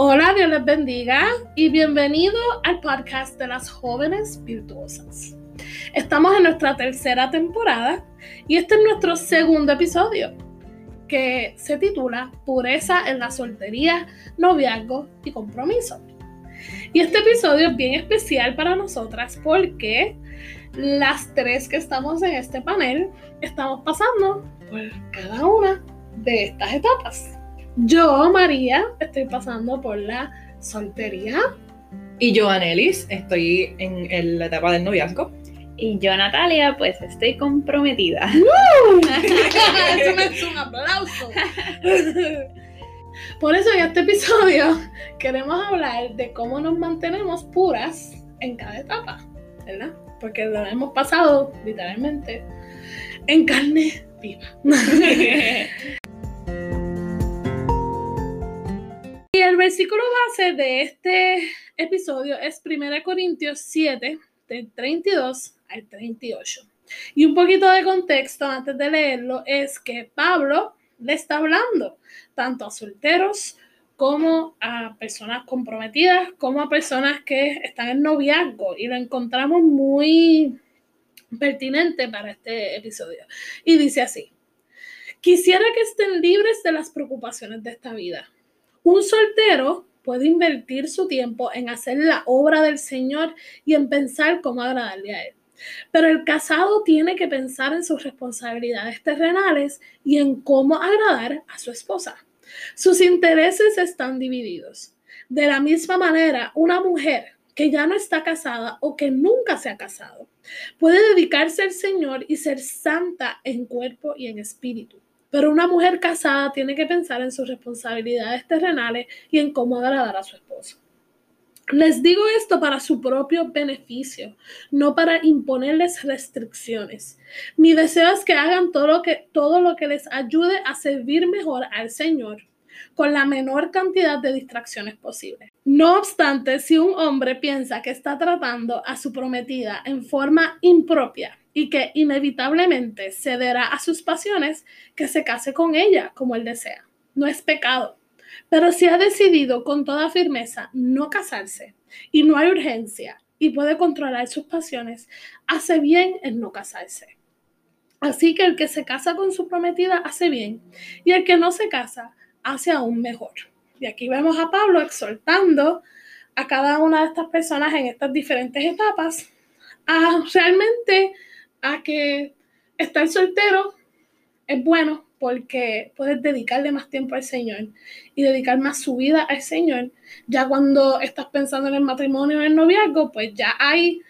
Hola, Dios les bendiga y bienvenido al podcast de las jóvenes virtuosas. Estamos en nuestra tercera temporada y este es nuestro segundo episodio que se titula Pureza en la soltería, noviazgo y compromiso. Y este episodio es bien especial para nosotras porque las tres que estamos en este panel estamos pasando por cada una de estas etapas. Yo, María, estoy pasando por la soltería. Y yo, Anelis, estoy en la etapa del noviazgo. Y yo, Natalia, pues estoy comprometida. Eso me es un aplauso. Por eso en este episodio queremos hablar de cómo nos mantenemos puras en cada etapa, ¿verdad? Porque lo hemos pasado literalmente en carne viva. el versículo base de este episodio es 1 Corintios 7, del 32 al 38. Y un poquito de contexto antes de leerlo es que Pablo le está hablando tanto a solteros como a personas comprometidas, como a personas que están en noviazgo. Y lo encontramos muy pertinente para este episodio. Y dice así, quisiera que estén libres de las preocupaciones de esta vida. Un soltero puede invertir su tiempo en hacer la obra del Señor y en pensar cómo agradarle a Él. Pero el casado tiene que pensar en sus responsabilidades terrenales y en cómo agradar a su esposa. Sus intereses están divididos. De la misma manera, una mujer que ya no está casada o que nunca se ha casado puede dedicarse al Señor y ser santa en cuerpo y en espíritu. Pero una mujer casada tiene que pensar en sus responsabilidades terrenales y en cómo agradar a su esposo. Les digo esto para su propio beneficio, no para imponerles restricciones. Mi deseo es que hagan todo lo que, todo lo que les ayude a servir mejor al Señor con la menor cantidad de distracciones posible. No obstante, si un hombre piensa que está tratando a su prometida en forma impropia y que inevitablemente cederá a sus pasiones, que se case con ella como él desea. No es pecado. Pero si ha decidido con toda firmeza no casarse y no hay urgencia y puede controlar sus pasiones, hace bien en no casarse. Así que el que se casa con su prometida hace bien y el que no se casa hace aún mejor. Y aquí vemos a Pablo exhortando a cada una de estas personas en estas diferentes etapas a realmente a que estar soltero es bueno porque puedes dedicarle más tiempo al Señor y dedicar más su vida al Señor. Ya cuando estás pensando en el matrimonio en el noviazgo, pues ya hay,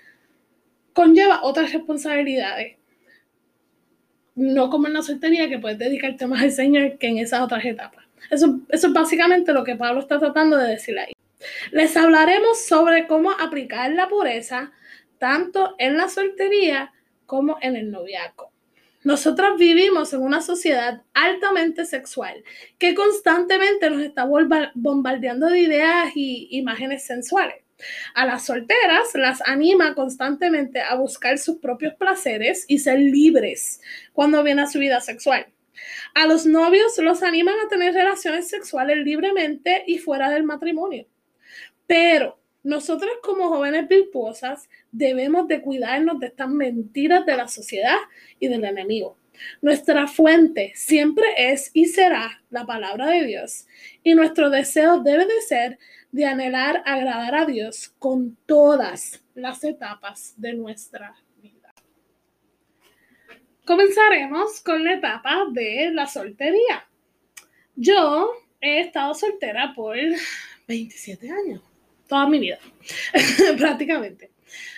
conlleva otras responsabilidades. No como en la soltería, que puedes dedicarte más al Señor que en esas otras etapas. Eso, eso es básicamente lo que Pablo está tratando de decir ahí. Les hablaremos sobre cómo aplicar la pureza tanto en la soltería como en el noviazgo. Nosotras vivimos en una sociedad altamente sexual que constantemente nos está bombardeando de ideas y imágenes sensuales. A las solteras las anima constantemente a buscar sus propios placeres y ser libres cuando viene a su vida sexual. A los novios los animan a tener relaciones sexuales libremente y fuera del matrimonio. Pero nosotros como jóvenes virtuosas debemos de cuidarnos de estas mentiras de la sociedad y del enemigo. Nuestra fuente siempre es y será la palabra de Dios y nuestro deseo debe de ser de anhelar agradar a Dios con todas las etapas de nuestra vida. Comenzaremos con la etapa de la soltería. Yo he estado soltera por 27 años toda mi vida, prácticamente.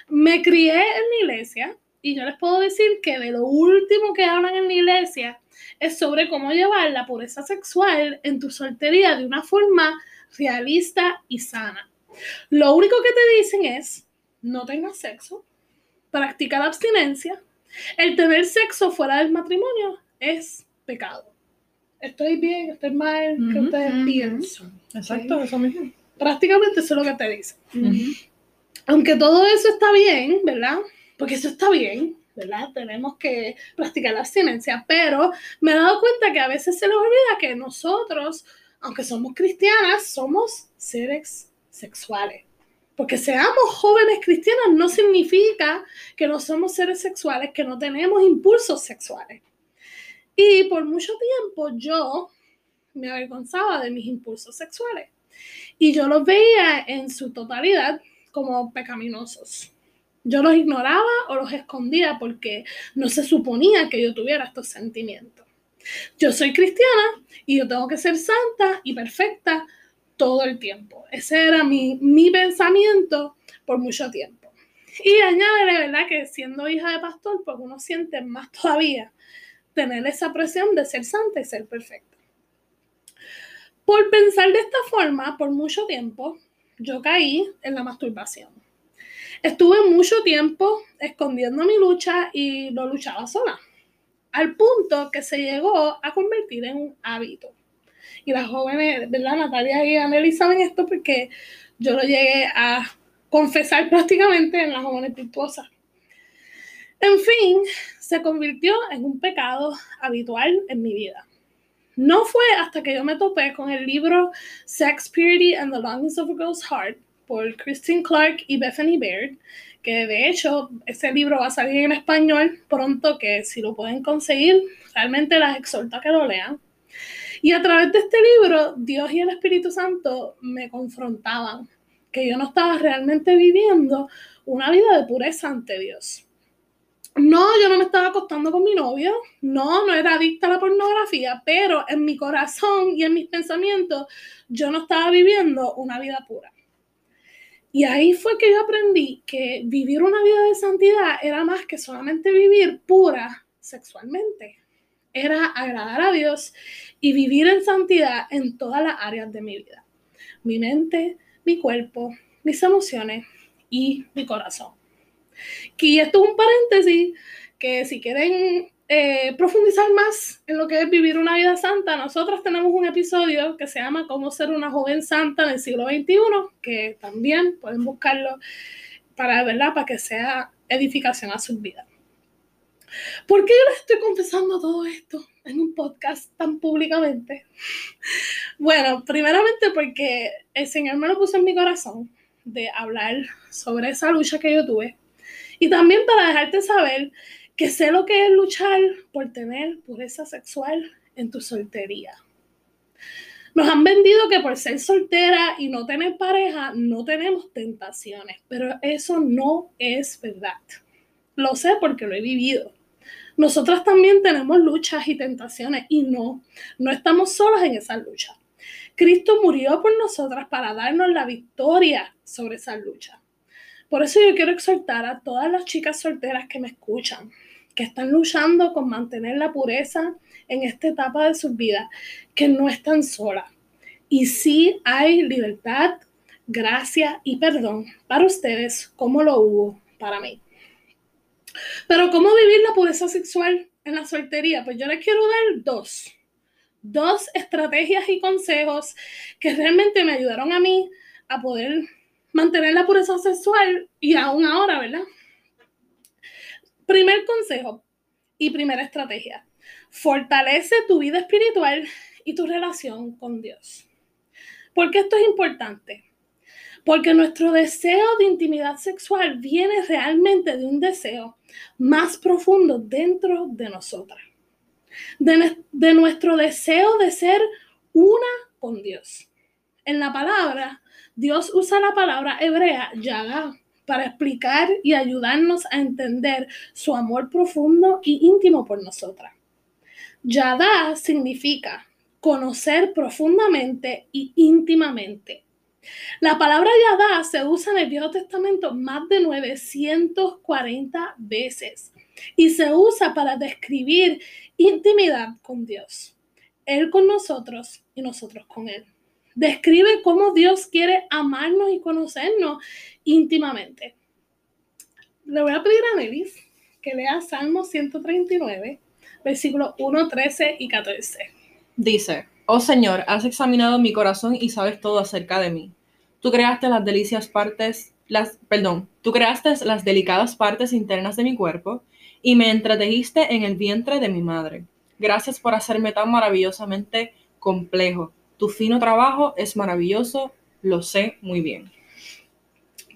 Me crié en la iglesia y yo les puedo decir que de lo último que hablan en la iglesia es sobre cómo llevar la pureza sexual en tu soltería de una forma realista y sana. Lo único que te dicen es, no tengas sexo, practica la abstinencia, el tener sexo fuera del matrimonio es pecado. Estoy bien, estoy mal, ¿qué ustedes piensan? Exacto, eso mismo. Prácticamente eso es lo que te dice. Aunque todo eso está bien, ¿verdad? Porque eso está bien, ¿verdad? Tenemos que practicar la abstinencia, pero me he dado cuenta que a veces se nos olvida que nosotros aunque somos cristianas, somos seres sexuales. Porque seamos jóvenes cristianas no significa que no somos seres sexuales, que no tenemos impulsos sexuales. Y por mucho tiempo yo me avergonzaba de mis impulsos sexuales. Y yo los veía en su totalidad como pecaminosos. Yo los ignoraba o los escondía porque no se suponía que yo tuviera estos sentimientos. Yo soy cristiana y yo tengo que ser santa y perfecta todo el tiempo. Ese era mi, mi pensamiento por mucho tiempo. Y añade, ¿verdad? Que siendo hija de pastor, pues uno siente más todavía tener esa presión de ser santa y ser perfecta. Por pensar de esta forma, por mucho tiempo, yo caí en la masturbación. Estuve mucho tiempo escondiendo mi lucha y lo luchaba sola, al punto que se llegó a convertir en un hábito. Y las jóvenes, ¿verdad? Natalia y Anneli saben esto porque yo lo llegué a confesar prácticamente en las jóvenes virtuosas. En fin, se convirtió en un pecado habitual en mi vida. No fue hasta que yo me topé con el libro Sex, Purity and the Longings of a Girl's Heart por Christine Clark y Bethany Baird, que de hecho ese libro va a salir en español pronto, que si lo pueden conseguir, realmente las exhorto a que lo lean. Y a través de este libro, Dios y el Espíritu Santo me confrontaban, que yo no estaba realmente viviendo una vida de pureza ante Dios. No, yo no me estaba acostando con mi novio, no, no era adicta a la pornografía, pero en mi corazón y en mis pensamientos yo no estaba viviendo una vida pura. Y ahí fue que yo aprendí que vivir una vida de santidad era más que solamente vivir pura sexualmente. Era agradar a Dios y vivir en santidad en todas las áreas de mi vida. Mi mente, mi cuerpo, mis emociones y mi corazón. Y esto es un paréntesis que si quieren eh, profundizar más en lo que es vivir una vida santa, nosotros tenemos un episodio que se llama Cómo ser una joven santa en el siglo XXI, que también pueden buscarlo para, ¿verdad? para que sea edificación a sus vidas. ¿Por qué yo les estoy confesando todo esto en un podcast tan públicamente? Bueno, primeramente porque el Señor me lo puso en mi corazón de hablar sobre esa lucha que yo tuve y también para dejarte saber que sé lo que es luchar por tener pureza sexual en tu soltería. Nos han vendido que por ser soltera y no tener pareja no tenemos tentaciones, pero eso no es verdad. Lo sé porque lo he vivido. Nosotras también tenemos luchas y tentaciones y no, no estamos solas en esa lucha. Cristo murió por nosotras para darnos la victoria sobre esa lucha. Por eso yo quiero exhortar a todas las chicas solteras que me escuchan, que están luchando con mantener la pureza en esta etapa de sus vidas, que no están solas. Y sí hay libertad, gracia y perdón para ustedes como lo hubo para mí. Pero ¿cómo vivir la pureza sexual en la soltería? Pues yo les quiero dar dos. Dos estrategias y consejos que realmente me ayudaron a mí a poder mantener la pureza sexual y aún ahora, ¿verdad? Primer consejo y primera estrategia. Fortalece tu vida espiritual y tu relación con Dios. ¿Por qué esto es importante? Porque nuestro deseo de intimidad sexual viene realmente de un deseo más profundo dentro de nosotras. De, de nuestro deseo de ser una con Dios. En la palabra Dios usa la palabra hebrea yada para explicar y ayudarnos a entender su amor profundo y íntimo por nosotras. Yada significa conocer profundamente y íntimamente. La palabra Yada se usa en el Viejo Testamento más de 940 veces y se usa para describir intimidad con Dios, Él con nosotros y nosotros con Él describe cómo Dios quiere amarnos y conocernos íntimamente. Le voy a pedir a Nelis que lea Salmo 139, versículos 1, 13 y 14. Dice, oh Señor, has examinado mi corazón y sabes todo acerca de mí. Tú creaste las delicias partes, las, perdón, tú creaste las delicadas partes internas de mi cuerpo y me entretejiste en el vientre de mi madre. Gracias por hacerme tan maravillosamente complejo Tu fino trabajo es maravilloso, lo sé muy bien.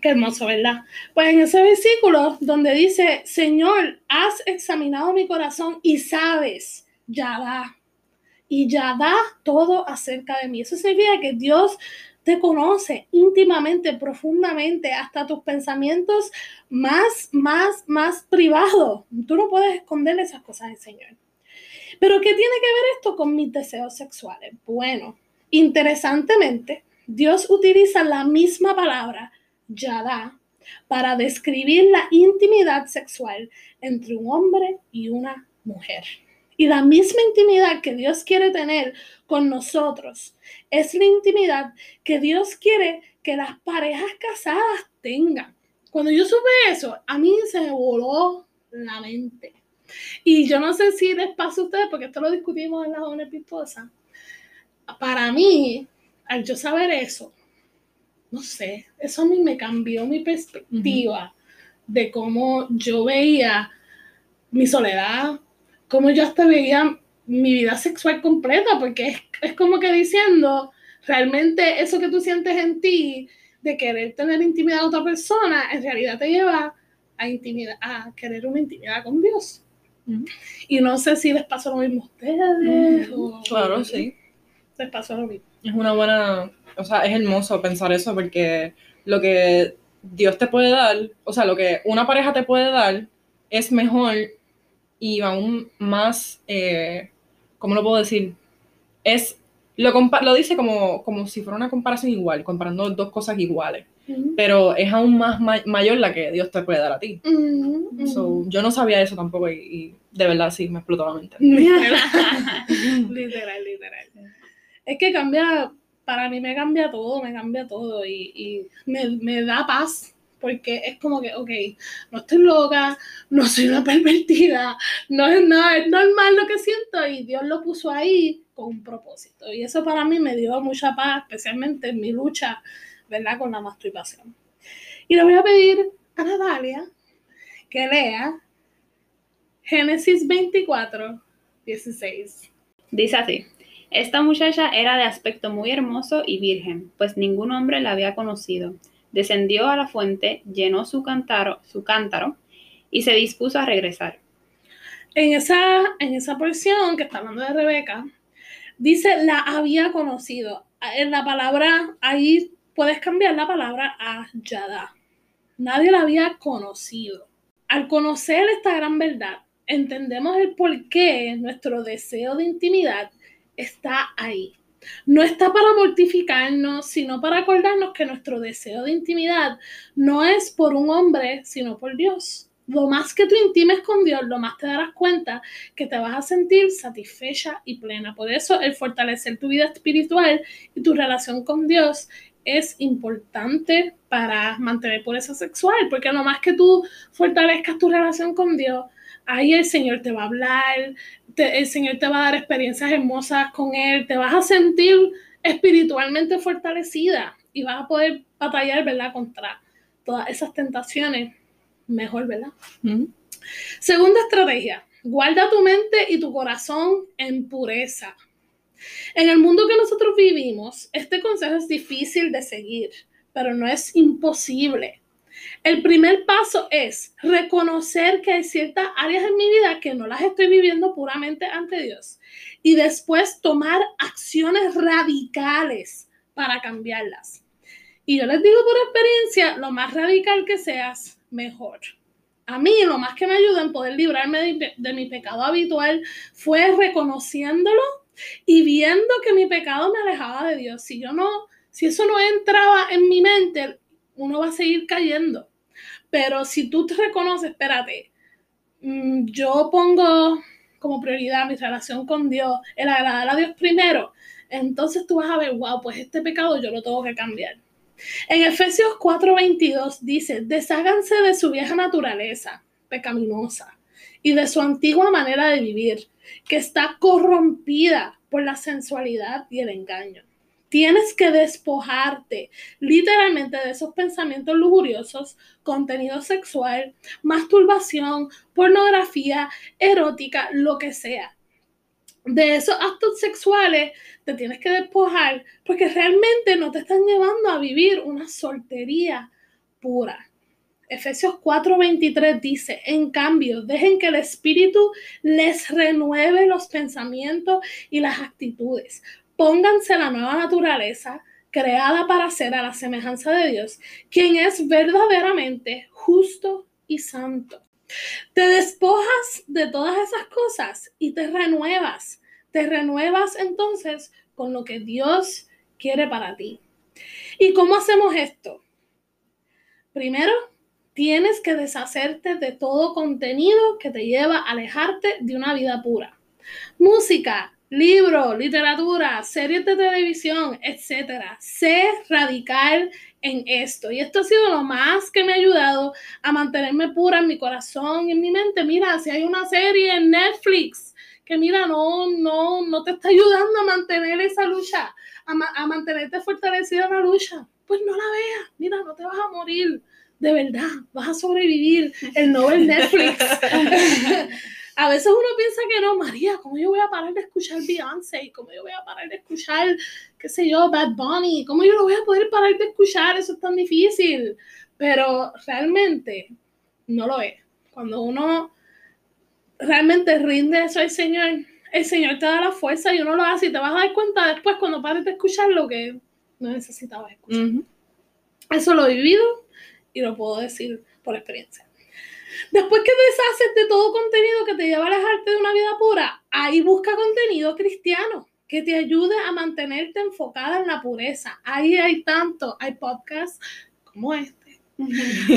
Qué hermoso, ¿verdad? Pues en ese versículo donde dice, Señor, has examinado mi corazón y sabes, ya da, y ya da todo acerca de mí. Eso significa que Dios te conoce íntimamente, profundamente, hasta tus pensamientos más, más, más privados. Tú no puedes esconder esas cosas del Señor. Pero ¿qué tiene que ver esto con mis deseos sexuales? Bueno, interesantemente, Dios utiliza la misma palabra yada para describir la intimidad sexual entre un hombre y una mujer. Y la misma intimidad que Dios quiere tener con nosotros es la intimidad que Dios quiere que las parejas casadas tengan. Cuando yo supe eso, a mí se voló la mente. Y yo no sé si les pasa a ustedes, porque esto lo discutimos en la zona pistosa. Para mí, al yo saber eso, no sé, eso a mí me cambió mi perspectiva de cómo yo veía mi soledad, cómo yo hasta veía mi vida sexual completa, porque es, es como que diciendo, realmente eso que tú sientes en ti, de querer tener intimidad con otra persona, en realidad te lleva a, intimidad, a querer una intimidad con Dios. Y no sé si les pasó lo mismo a ustedes. claro, sí. Les pasó lo mismo. Es una buena o sea, es hermoso pensar eso porque lo que Dios te puede dar, o sea, lo que una pareja te puede dar es mejor y aún más, eh, ¿cómo lo puedo decir? Es, lo, lo dice como, como si fuera una comparación igual, comparando dos cosas iguales. Pero es aún más mayor la que Dios te puede dar a ti. yo no sabía eso tampoco y, y, de verdad sí me explotó la mente. literal, literal. Es que cambia para mí me cambia todo, me cambia todo y, me, da paz, porque es como que, ok, no estoy loca, no soy una pervertida, no es nada, es normal lo que siento y Dios lo puso ahí con un propósito. Y eso para mí me dio mucha paz, especialmente en mi lucha, ¿verdad?, con la masturbación. Y le voy a pedir a Natalia que lea Génesis 24, 16. Dice así. Esta muchacha era de aspecto muy hermoso y virgen, pues ningún hombre la había conocido. Descendió a la fuente, llenó su cántaro, su cántaro y se dispuso a regresar. En esa, en esa porción que está hablando de Rebeca, dice la había conocido. En la palabra, ahí puedes cambiar la palabra a Yada. Nadie la había conocido. Al conocer esta gran verdad, entendemos el por qué nuestro deseo de intimidad está ahí. No está para mortificarnos, sino para acordarnos que nuestro deseo de intimidad no es por un hombre, sino por Dios. Lo más que tú intimes con Dios, lo más te darás cuenta que te vas a sentir satisfecha y plena. Por eso el fortalecer tu vida espiritual y tu relación con Dios es importante para mantener pureza sexual, porque lo más que tú fortalezcas tu relación con Dios, ahí el Señor te va a hablar, el Señor te va a dar experiencias hermosas con Él, te vas a sentir espiritualmente fortalecida y vas a poder batallar, ¿verdad?, contra todas esas tentaciones mejor, ¿verdad? Segunda estrategia, guarda tu mente y tu corazón en pureza. En el mundo que nosotros vivimos, este consejo es difícil de seguir, pero no es imposible. El primer paso es reconocer que hay ciertas áreas en mi vida que no las estoy viviendo puramente ante Dios y después tomar acciones radicales para cambiarlas. Y yo les digo por experiencia, lo más radical que seas, mejor. A mí lo más que me ayuda en poder librarme de, mi pecado habitual fue reconociéndolo y viendo que mi pecado me alejaba de Dios. Si yo no, si eso no entraba en mi mente, uno va a seguir cayendo. Pero si tú te reconoces, espérate, mm, yo pongo como prioridad mi relación con Dios, el agradar a Dios primero, entonces tú vas a ver, wow, pues este pecado yo lo tengo que cambiar. En Efesios 4:22 dice, desháganse de su vieja naturaleza pecaminosa y de su antigua manera de vivir, que está corrompida por la sensualidad y el engaño. Tienes que despojarte literalmente de esos pensamientos lujuriosos, contenido sexual, masturbación, pornografía, erótica, lo que sea. de esos actos sexuales te tienes que despojar porque realmente no te están llevando a vivir una soltería pura. Efesios 4:23 dice, en cambio, dejen que el Espíritu les renueve los pensamientos y las actitudes. Pónganse la nueva naturaleza creada para ser a la semejanza de Dios, quien es verdaderamente justo y santo. Te despojas de todas esas cosas y te renuevas. Te renuevas entonces con lo que Dios quiere para ti. ¿Y cómo hacemos esto? Primero, tienes que deshacerte de todo contenido que te lleva a alejarte de una vida pura. Música, libros, literatura, series de televisión, etcétera. Sé radical en esto. Y esto ha sido lo más que me ha ayudado a mantenerme pura en mi corazón en mi mente. Mira, si hay una serie en Netflix que mira, no, no, no te está ayudando a mantener esa lucha, a, a mantenerte fortalecida en la lucha, pues no la veas. Mira, no te vas a morir. De verdad, vas a sobrevivir el Nobel Netflix. a veces uno piensa que no, María, ¿cómo yo voy a parar de escuchar Beyoncé? ¿Cómo yo voy a parar de escuchar, qué sé yo, Bad Bunny? ¿Cómo yo lo voy a poder parar de escuchar? Eso es tan difícil. Pero realmente no lo es. Cuando uno realmente rinde eso al Señor, el Señor te da la fuerza y uno lo hace y te vas a dar cuenta después cuando pares de escuchar lo que no necesitabas escuchar. Eso lo he vivido y lo puedo decir por experiencia. Después que deshaces de todo contenido que te lleva a alejarte de una vida pura, ahí busca contenido cristiano que te ayude a mantenerte enfocada en la pureza. Ahí hay tanto, hay podcasts como este.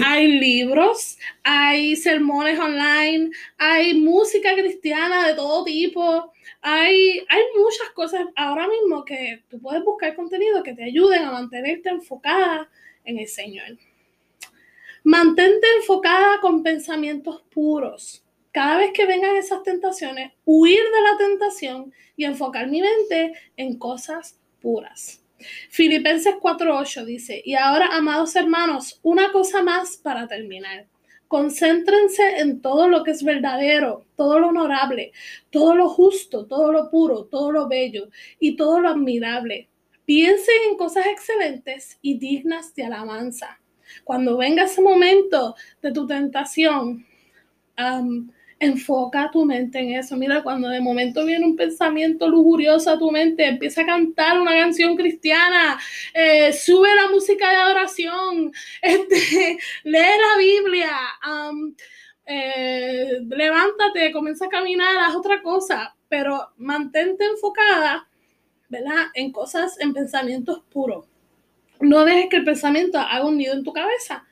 hay libros, hay sermones online, hay música cristiana de todo tipo, hay, hay muchas cosas ahora mismo que tú puedes buscar contenido que te ayuden a mantenerte enfocada en el Señor. Mantente enfocada con pensamientos puros. Cada vez que vengan esas tentaciones, huir de la tentación y enfocar mi mente en cosas puras. Filipenses 4:8 dice, y ahora, amados hermanos, una cosa más para terminar. Concéntrense en todo lo que es verdadero, todo lo honorable, todo lo justo, todo lo puro, todo lo bello y todo lo admirable. Piensen en cosas excelentes y dignas de alabanza. Cuando venga ese momento de tu tentación, enfoca tu mente en eso. Mira, cuando de momento viene un pensamiento lujurioso a tu mente, empieza a cantar una canción cristiana, eh, sube la música de adoración, este, lee la Biblia, eh, levántate, comienza a caminar, haz otra cosa, pero mantente enfocada, ¿verdad? En cosas, en pensamientos puros no dejes que el pensamiento haga un nido en tu cabeza,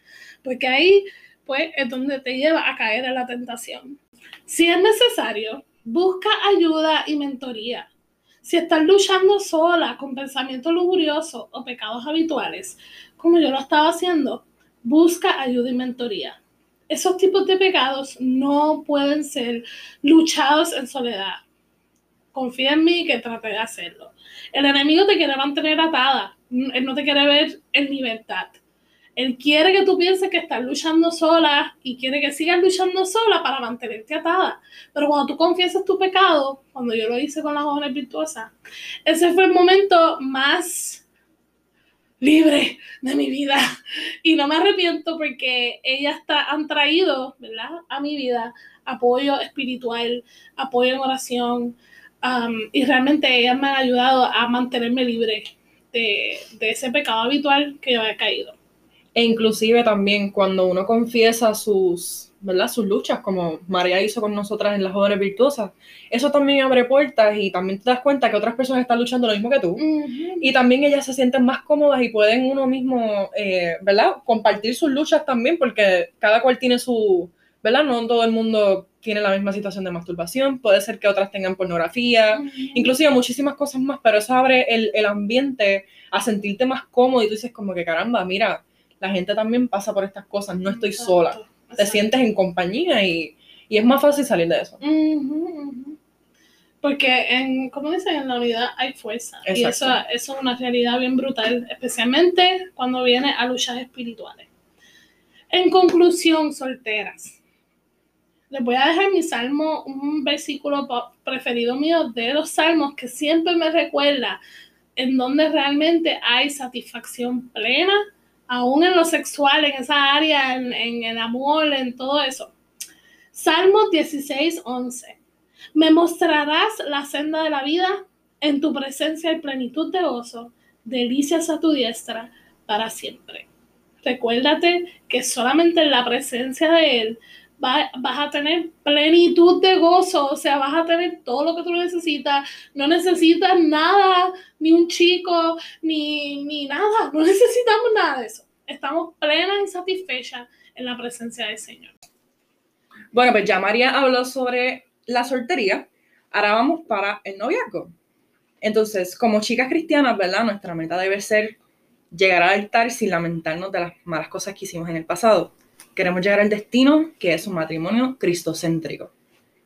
porque ahí pues es donde te lleva a caer en la tentación. Si es necesario, busca ayuda y mentoría. Si estás luchando sola con pensamientos lujuriosos o pecados habituales, como yo lo estaba haciendo, busca ayuda y mentoría. Esos tipos de pecados no pueden ser luchados en soledad. Confía en mí que trate de hacerlo. El enemigo te quiere mantener atada, él no te quiere ver en libertad. Él quiere que tú pienses que estás luchando sola y quiere que sigas luchando sola para mantenerte atada. Pero cuando tú confiesas tu pecado, cuando yo lo hice con las jóvenes virtuosas, ese fue el momento más libre de mi vida. Y no me arrepiento porque ellas han traído, ¿verdad? A mi vida apoyo espiritual, apoyo en oración. Y realmente ellas me han ayudado a mantenerme libre de, ese pecado habitual que había caído. E inclusive también cuando uno confiesa sus, ¿verdad? sus luchas, como María hizo con nosotras en las jóvenes virtuosas, eso también abre puertas y también te das cuenta que otras personas están luchando lo mismo que tú. Y también ellas se sienten más cómodas y pueden uno mismo, eh, ¿verdad? Compartir sus luchas también, porque cada cual tiene su, ¿verdad? No todo el mundo tiene la misma situación de masturbación, puede ser que otras tengan pornografía, inclusive muchísimas cosas más, pero eso abre el, el, ambiente a sentirte más cómodo y tú dices como que caramba, mira, la gente también pasa por estas cosas, no estoy sola, te sientes en compañía y, y, es más fácil salir de eso. Porque, en, como dicen, en la unidad hay fuerza. Y eso, eso es una realidad bien brutal, especialmente cuando viene a luchas espirituales. En conclusión, solteras les voy a dejar mi salmo, un versículo preferido mío de los salmos que siempre me recuerda en donde realmente hay satisfacción plena, aún en lo sexual, en esa área, en, el amor, en todo eso. Salmo 16, 11. Me mostrarás la senda de la vida, en tu presencia hay plenitud de gozo, delicias a tu diestra para siempre. Recuérdate que solamente en la presencia de Él va- vas a tener plenitud de gozo, o sea, vas a tener todo lo que tú necesitas, no necesitas nada, ni un chico, ni, ni nada, no necesitamos nada de eso. Estamos plenas y satisfechas en la presencia del Señor. Bueno, pues ya María habló sobre la soltería. Ahora vamos para el noviazgo. Entonces, como chicas cristianas, ¿verdad? Nuestra meta debe ser llegar al altar sin lamentarnos de las malas cosas que hicimos en el pasado. Queremos llegar al destino, que es un matrimonio cristocéntrico.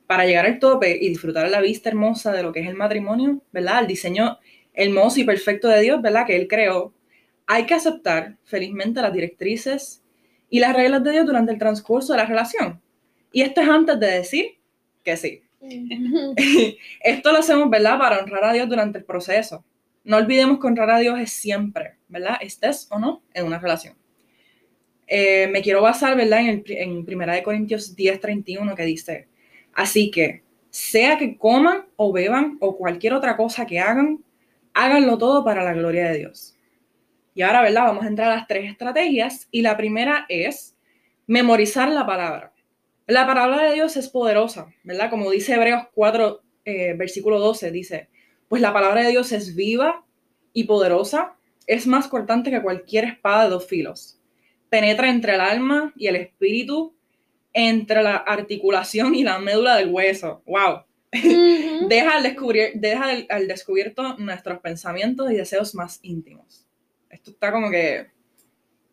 Para llegar al tope y disfrutar la vista hermosa de lo que es el matrimonio, ¿verdad? El diseño hermoso y perfecto de Dios, ¿verdad? Que Él creó, hay que aceptar felizmente las directrices y las reglas de Dios durante el transcurso de la relación. Y esto es antes de decir que sí. Esto lo hacemos, ¿verdad? Para honrar a Dios durante el proceso. No olvidemos que honrar a Dios es siempre, ¿verdad? Estés o no en una relación. Eh, me quiero basar, ¿verdad? En, el, en 1 de Corintios 10, 31, que dice, así que, sea que coman o beban o cualquier otra cosa que hagan, háganlo todo para la gloria de Dios. Y ahora, ¿verdad? Vamos a entrar a las tres estrategias y la primera es memorizar la palabra. La palabra de Dios es poderosa, ¿verdad? Como dice Hebreos 4, eh, versículo 12, dice, pues la palabra de Dios es viva y poderosa, es más cortante que cualquier espada de dos filos. Penetra entre el alma y el espíritu, entre la articulación y la médula del hueso. ¡Wow! Deja al, descubrir, deja al, al descubierto nuestros pensamientos y deseos más íntimos. Esto está como que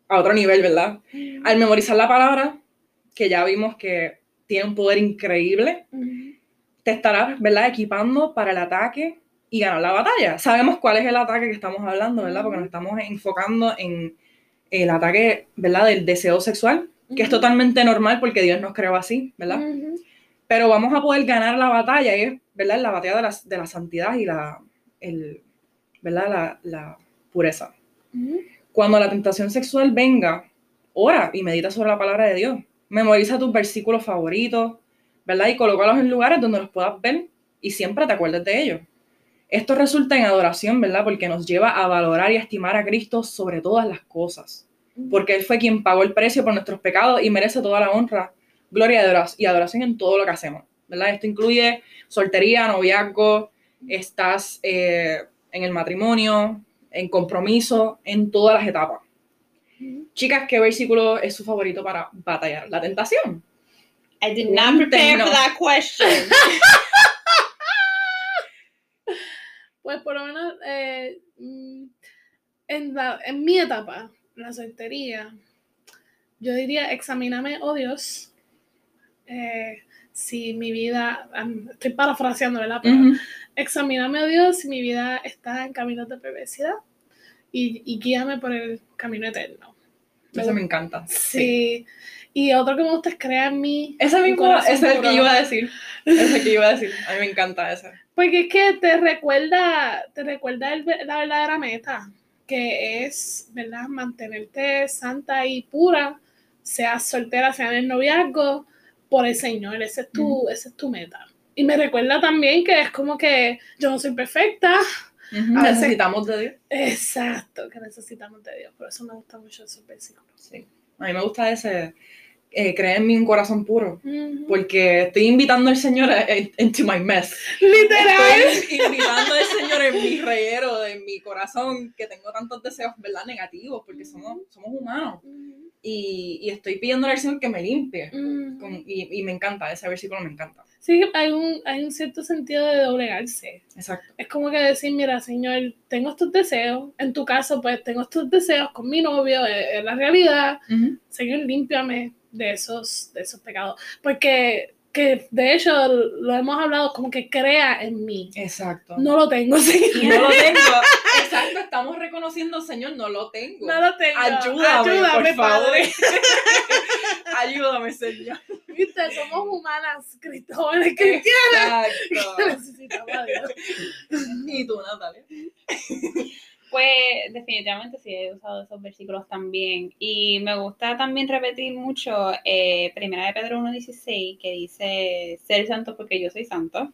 a otro nivel, ¿verdad? Al memorizar la palabra, que ya vimos que tiene un poder increíble, te estarás, ¿verdad?, equipando para el ataque y ganar la batalla. Sabemos cuál es el ataque que estamos hablando, ¿verdad? Porque nos estamos enfocando en el ataque, ¿verdad?, del deseo sexual, que es totalmente normal porque Dios nos creó así, ¿verdad? Pero vamos a poder ganar la batalla, y es, ¿verdad?, la batalla de la, de la santidad y la, el, ¿verdad?, la, la pureza. Cuando la tentación sexual venga, ora y medita sobre la palabra de Dios. Memoriza tus versículos favoritos, ¿verdad? Y colócalos en lugares donde los puedas ver y siempre te acuerdes de ellos. Esto resulta en adoración, ¿verdad? Porque nos lleva a valorar y a estimar a Cristo sobre todas las cosas. Porque Él fue quien pagó el precio por nuestros pecados y merece toda la honra, gloria y adoración- en todo lo que hacemos, ¿verdad? Esto incluye soltería, noviazgo, estás eh, en el matrimonio, en compromiso, en todas las etapas. Chicas, ¿qué versículo es su favorito para batallar la tentación? I did not prepare for that question. Pues por lo menos eh, mm, en, la- en mi etapa, la soltería, yo diría, examíname, oh Dios, eh, si mi vida, estoy parafraseando, ¿verdad? Pero Ujú. examíname, oh Dios, si mi vida está en caminos de perversidad y, y guíame por el camino eterno. Eso me encanta. Sí. Y otro que me gusta es crear en mí. Ese mismo, ese es el que iba a decir. Ese es el que iba a decir. A mí me encanta ese. Porque es que te recuerda, te recuerda el la verdadera meta, que es, ¿verdad? Mantenerte santa y pura, seas soltera, sea en el noviazgo, por el Señor. Ese es tu, esa es tu meta. Y me recuerda también que es como que yo no soy perfecta. A veces- Necesitamos de Dios. Exacto, que necesitamos de Dios. Por eso me gusta mucho esos versículos. Sí. A mí me gusta ese. Eh, creer en mí un corazón puro. Ujú. Porque estoy invitando al Señor a- en- into my mess. Literal. Estoy invitando al Señor en mi reguero, en mi corazón, que tengo tantos deseos, ¿verdad? Negativos, porque somos, somos humanos. Ujú. Y, y estoy pidiéndole al Señor que me limpie. Ujú. Con- y, y me encanta, ese versículo me encanta. Sí, hay un, hay un cierto sentido de doblegarse. Exacto. Es como que decir, mira, Señor, tengo estos deseos. En tu caso, pues tengo estos deseos con mi novio, es, es la realidad. Señor, límpiame de esos, de esos pecados. Porque, que de hecho, lo hemos hablado, como que crea en mí. Exacto. No lo tengo, Señor. No lo tengo. Exacto, estamos reconociendo, Señor, no lo tengo. No lo tengo. Ayúdame, Ayúdame, por favor. Padre. Ayúdame, Señor. Viste, somos humanas, cristianas. Exacto. Necesitamos a Dios. ¿Y tú, Natalia? Pues definitivamente sí he usado esos versículos también. Y me gusta también repetir mucho eh, Primera de Pedro 1.16 que dice ser santo porque yo soy santo.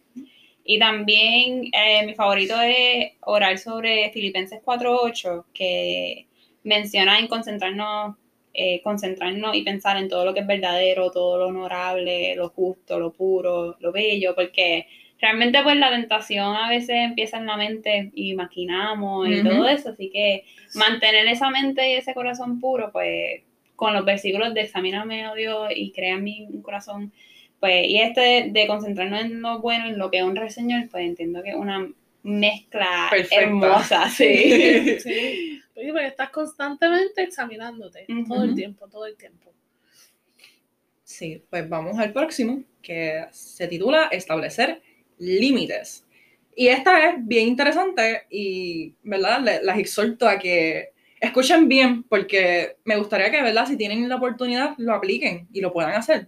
Y también eh, mi favorito es orar sobre Filipenses 4.8 que menciona en concentrarnos, eh, concentrarnos y pensar en todo lo que es verdadero, todo lo honorable, lo justo, lo puro, lo bello, porque realmente pues la tentación a veces empieza en la mente y maquinamos y Ujú. todo eso, así que mantener esa mente y ese corazón puro, pues con los versículos de examíname, oh Dios, y crea en mí un corazón, pues, y este de, concentrarnos en lo bueno, en lo que honra al Señor, pues entiendo que es una mezcla Perfecta. hermosa, sí. Sí. Porque estás constantemente examinándote todo el tiempo, todo el tiempo. Sí, pues vamos al próximo, que se titula Establecer límites. Y esta es bien interesante y, ¿verdad? Le- Las exhorto a que escuchen bien porque me gustaría que, ¿verdad? Si tienen la oportunidad, lo apliquen y lo puedan hacer.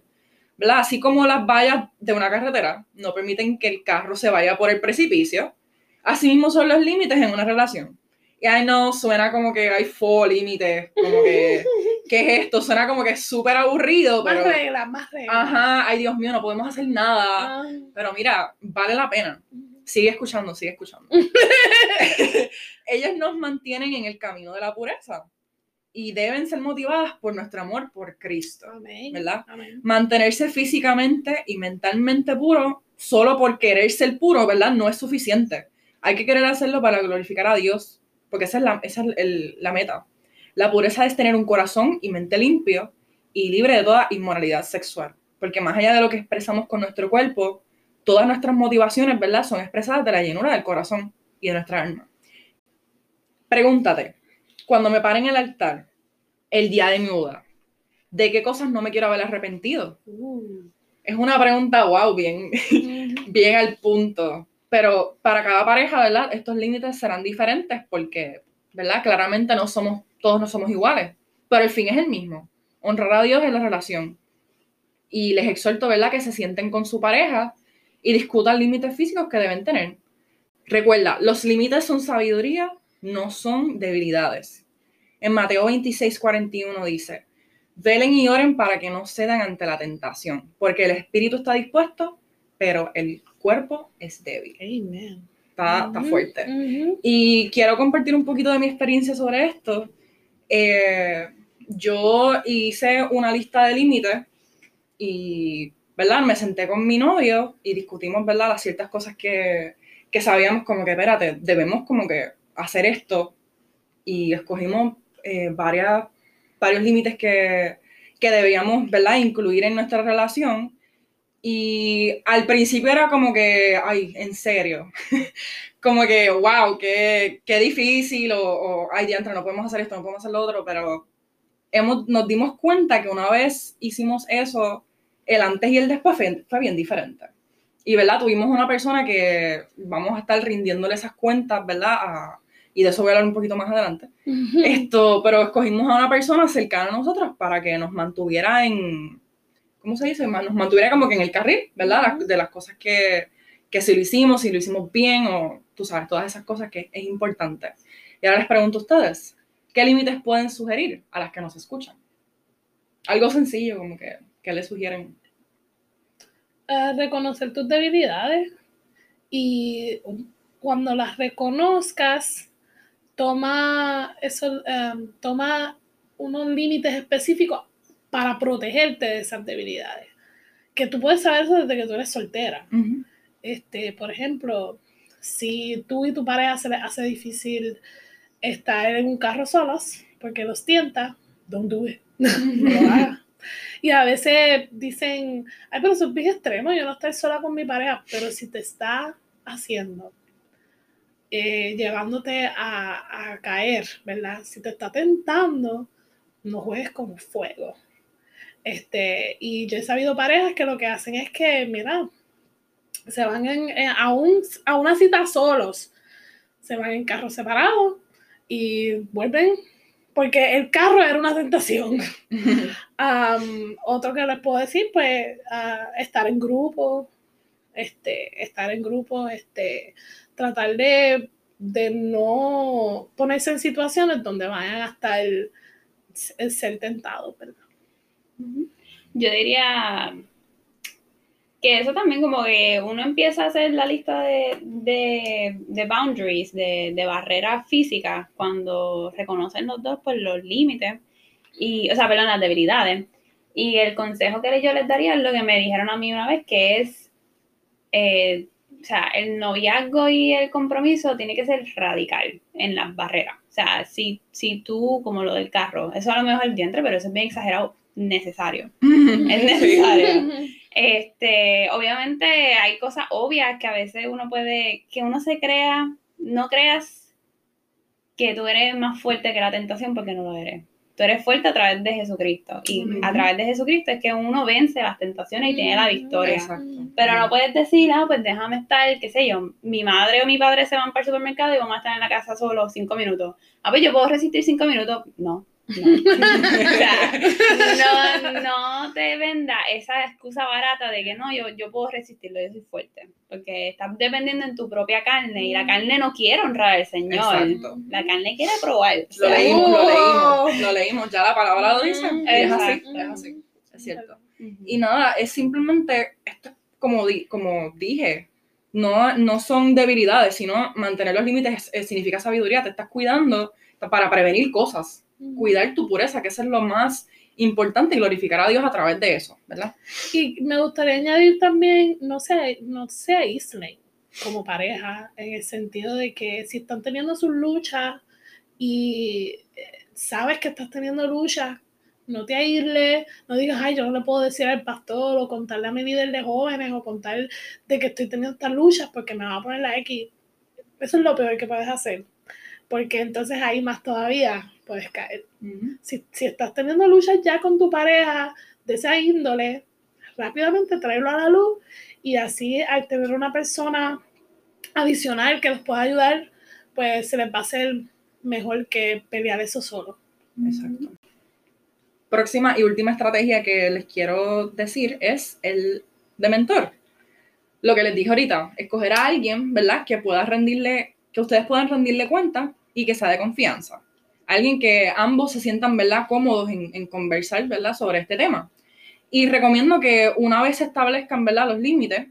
¿Verdad? Así como las vallas de una carretera no permiten que el carro se vaya por el precipicio, así mismo son los límites en una relación. Y ay no, suena como que hay fo límites, como que, ¿qué es esto? Suena como que es súper aburrido, Más pero... reglas, más reglas. Ajá, ay Dios mío, no podemos hacer nada. Ah. Pero mira, vale la pena. Sigue escuchando, sigue escuchando. Ellas nos mantienen en el camino de la pureza y deben ser motivadas por nuestro amor por Cristo. Amén. ¿Verdad? Amén. Mantenerse físicamente y mentalmente puro solo por querer ser puro, ¿verdad? No es suficiente. Hay que querer hacerlo para glorificar a Dios, porque esa es la, esa es el- la meta. La pureza es tener un corazón y mente limpio y libre de toda inmoralidad sexual, porque más allá de lo que expresamos con nuestro cuerpo, todas nuestras motivaciones, ¿verdad? Son expresadas de la llenura del corazón y de nuestra alma. Pregúntate, cuando me paren en el altar, el día de mi boda, ¿de qué cosas no me quiero haber arrepentido? Uh. Es una pregunta, wow, bien, bien al punto. Pero para cada pareja, ¿verdad? Estos límites serán diferentes porque, ¿verdad? Claramente no somos, todos no somos iguales. Pero el fin es el mismo. Honrar a Dios en la relación. Y les exhorto, ¿verdad? Que se sienten con su pareja y discutan límites físicos que deben tener. Recuerda, los límites son sabiduría, no son debilidades. En Mateo 26, 41 dice, velen y oren para que no cedan ante la tentación, porque el espíritu está dispuesto, pero el cuerpo es débil. Amen. Está, está Ujú, fuerte. ujú. Y quiero compartir un poquito de mi experiencia sobre esto. Eh, yo hice una lista de límites y, ¿verdad? Me senté con mi novio y discutimos, ¿verdad? Las ciertas cosas que, que sabíamos como que, espérate, debemos como que hacer esto y escogimos eh, varias, varios límites que, que debíamos, ¿verdad? Incluir en nuestra relación. Y al principio era como que, ay, en serio, como que, wow, qué, qué difícil, o, o, ay, diantre, no podemos hacer esto, no podemos hacer lo otro, pero hemos, nos dimos cuenta que una vez hicimos eso, el antes y el después fue, fue bien diferente. Y, ¿verdad? Tuvimos una persona que vamos a estar rindiéndole esas cuentas, ¿verdad? A- y de eso voy a hablar un poquito más adelante. Ujú. Esto, pero escogimos a una persona cercana a nosotros para que nos mantuviera en, ¿cómo se dice? Nos mantuviera como que en el carril, ¿verdad? De las cosas que, que si lo hicimos, si lo hicimos bien, o tú sabes, todas esas cosas que es importante. Y ahora les pregunto a ustedes, ¿qué límites pueden sugerir a las que nos escuchan? Algo sencillo, como que, ¿qué les sugieren? Eh, reconocer tus debilidades y cuando las reconozcas, toma, eso, em, toma unos límites específicos para protegerte de esas debilidades. Que tú puedes saber eso desde que tú eres soltera. Este, por ejemplo, si tú y tu pareja se les hace difícil estar en un carro solos porque los tienta, don't do it. no. Y a veces dicen, ay, pero eso es bien extremo, yo no estoy sola con mi pareja, pero si te está haciendo, eh, llevándote a, a caer, ¿verdad? Si te está tentando, no juegues con fuego. Este, y yo he sabido parejas que lo que hacen es que, mira, se van en- en- a, un- a una cita solos, se van en carros separados y vuelven porque el carro era una tentación. Otro que les puedo decir, pues, estar en grupo, este, estar en grupo, este, tratar de, de no ponerse en situaciones donde vayan a estar el, el ser tentados, ¿verdad? Yo diría que eso también como que uno empieza a hacer la lista de, de, boundaries, de, de barreras físicas, cuando reconocen los dos pues los límites, y, o sea, perdón, las debilidades. Y el consejo que yo les daría es lo que me dijeron a mí una vez, que es, eh, o sea, el noviazgo y el compromiso tiene que ser radical en las barreras. O sea, si, si tú, como lo del carro, eso a lo mejor el diente, pero eso es bien exagerado, necesario. Es necesario. Este, obviamente hay cosas obvias que a veces uno puede, que uno se crea, no creas que tú eres más fuerte que la tentación porque no lo eres. Tú eres fuerte a través de Jesucristo y a través de Jesucristo es que uno vence las tentaciones y tiene la victoria. Exacto. Pero no puedes decir, ah, pues déjame estar, qué sé yo, mi madre o mi padre se van para el supermercado y vamos a estar en la casa solo cinco minutos. Ah, pues yo puedo resistir cinco minutos. No. No. o sea, no, no te venda esa excusa barata de que no, yo, yo puedo resistirlo, yo soy fuerte. Porque estás dependiendo en tu propia carne y la carne no quiere honrar al Señor. Exacto. La carne quiere probar. O Lo leímos, lo leímos, lo leímos, ya la palabra lo dice, y es así, es así, es cierto. Y nada, es simplemente, esto es como, di- como dije, no, no son debilidades, sino mantener los límites eh, significa sabiduría, te estás cuidando para prevenir cosas, cuidar tu pureza, que eso es lo más importante y glorificar a Dios a través de eso, ¿verdad? Y me gustaría añadir también, no se, no se aíslen como pareja, en el sentido de que si están teniendo sus luchas y eh, sabes que estás teniendo luchas, no te aísles, no digas, ay, yo no le puedo decir al pastor o contarle a mi líder de jóvenes o contar de que estoy teniendo estas luchas porque me va a poner la X. Eso es lo peor que puedes hacer, porque entonces ahí más todavía puedes caer si, si estás teniendo luchas ya con tu pareja de esa índole, rápidamente tráelo a la luz y así al tener una persona adicional que los pueda ayudar, pues se les va a hacer mejor que pelear eso solo. Exacto. Próxima y última estrategia que les quiero decir es el de mentor. Lo que les dije ahorita, escoger a alguien, ¿verdad? Que pueda rendirle, que ustedes puedan rendirle cuenta y que sea de confianza. Alguien que ambos se sientan, ¿verdad? Cómodos en, conversar, ¿verdad? Sobre este tema. Y recomiendo que una vez se establezcan, ¿verdad? Los límites,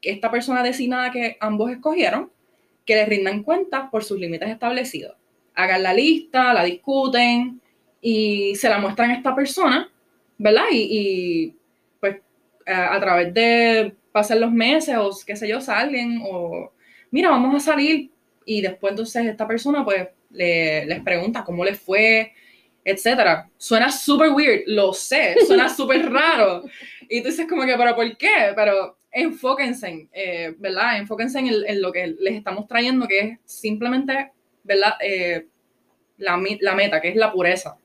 que esta persona designada que ambos escogieron, que les rindan cuenta por sus límites establecidos. Hagan la lista, la discuten, y se la muestran a esta persona, ¿verdad? Y, pues a, a través de pasar los meses o qué sé yo, salen o mira, vamos a salir y después entonces esta persona pues le- les pregunta cómo les fue, etcétera. Suena súper weird, lo sé, suena súper raro. Y tú dices como que, pero ¿por qué? Pero enfóquense, eh, ¿verdad? Enfóquense en, el- en lo que les estamos trayendo, que es simplemente, ¿verdad? Eh, la, meta, que es la pureza